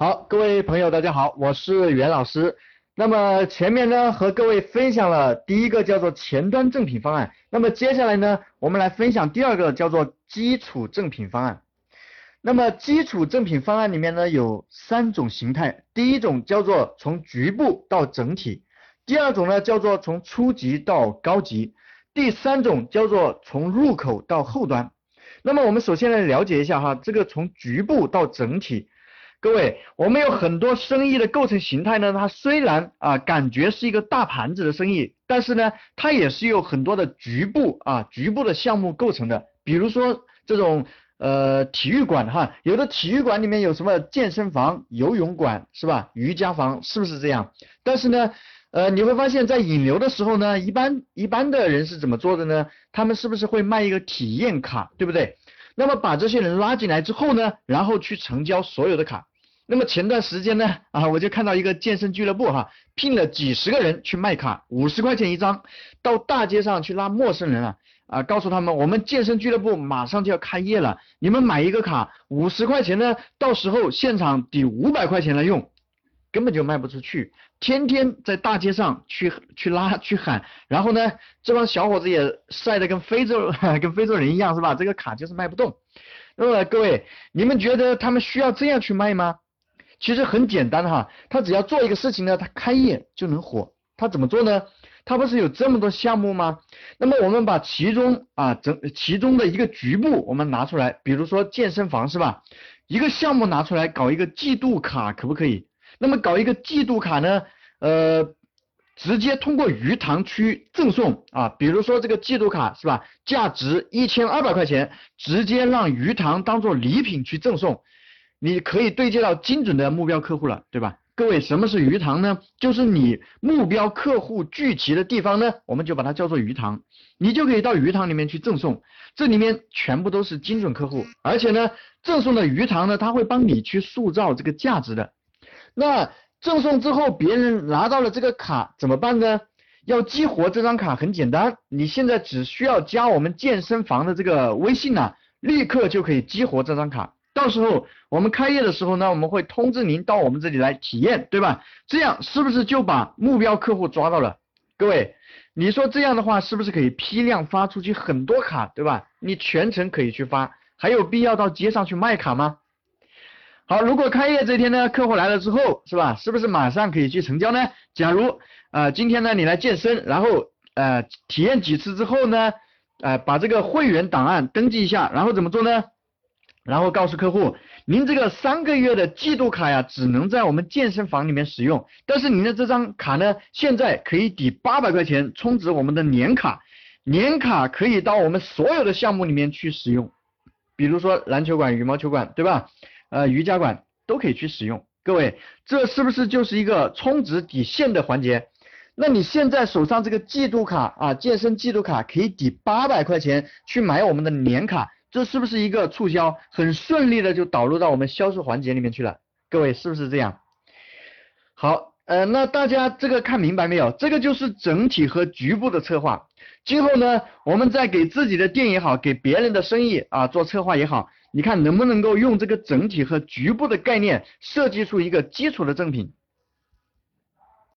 好，各位朋友，大家好，我是袁老师。那么前面呢和各位分享了第一个叫做前端正品方案，那么接下来呢我们来分享第二个叫做基础正品方案。那么基础正品方案里面呢有三种形态，第一种叫做从局部到整体，第二种呢叫做从初级到高级，第三种叫做从入口到后端。那么我们首先来了解一下哈，这个从局部到整体。各位，我们有很多生意的构成形态呢，它虽然啊感觉是一个大盘子的生意，但是呢，它也是有很多的局部啊局部的项目构成的。比如说这种呃体育馆哈，有的体育馆里面有什么健身房、游泳馆是吧？瑜伽房是不是这样？但是呢，呃你会发现在引流的时候呢，一般一般的人是怎么做的呢？他们是不是会卖一个体验卡，对不对？那么把这些人拉进来之后呢，然后去成交所有的卡。那么前段时间呢，啊，我就看到一个健身俱乐部哈，聘了几十个人去卖卡，五十块钱一张，到大街上去拉陌生人啊，啊，告诉他们我们健身俱乐部马上就要开业了，你们买一个卡五十块钱呢，到时候现场抵五百块钱来用。根本就卖不出去，天天在大街上去去拉去喊，然后呢，这帮小伙子也晒得跟非洲 跟非洲人一样，是吧？这个卡就是卖不动。那么各位，你们觉得他们需要这样去卖吗？其实很简单哈，他只要做一个事情呢，他开业就能火。他怎么做呢？他不是有这么多项目吗？那么我们把其中啊整其中的一个局部我们拿出来，比如说健身房是吧？一个项目拿出来搞一个季度卡，可不可以？那么搞一个季度卡呢？呃，直接通过鱼塘区赠送啊，比如说这个季度卡是吧？价值一千二百块钱，直接让鱼塘当做礼品去赠送，你可以对接到精准的目标客户了，对吧？各位，什么是鱼塘呢？就是你目标客户聚集的地方呢，我们就把它叫做鱼塘，你就可以到鱼塘里面去赠送，这里面全部都是精准客户，而且呢，赠送的鱼塘呢，它会帮你去塑造这个价值的。那赠送之后，别人拿到了这个卡怎么办呢？要激活这张卡很简单，你现在只需要加我们健身房的这个微信呢，立刻就可以激活这张卡。到时候我们开业的时候呢，我们会通知您到我们这里来体验，对吧？这样是不是就把目标客户抓到了？各位，你说这样的话是不是可以批量发出去很多卡，对吧？你全程可以去发，还有必要到街上去卖卡吗？好，如果开业这天呢，客户来了之后，是吧？是不是马上可以去成交呢？假如啊，今天呢你来健身，然后呃体验几次之后呢，呃把这个会员档案登记一下，然后怎么做呢？然后告诉客户，您这个三个月的季度卡呀，只能在我们健身房里面使用，但是您的这张卡呢，现在可以抵八百块钱充值我们的年卡，年卡可以到我们所有的项目里面去使用，比如说篮球馆、羽毛球馆，对吧？呃，瑜伽馆都可以去使用，各位，这是不是就是一个充值抵现的环节？那你现在手上这个季度卡啊，健身季度卡可以抵八百块钱去买我们的年卡，这是不是一个促销？很顺利的就导入到我们销售环节里面去了，各位是不是这样？好，呃，那大家这个看明白没有？这个就是整体和局部的策划。今后呢，我们在给自己的店也好，给别人的生意啊做策划也好。你看能不能够用这个整体和局部的概念设计出一个基础的赠品？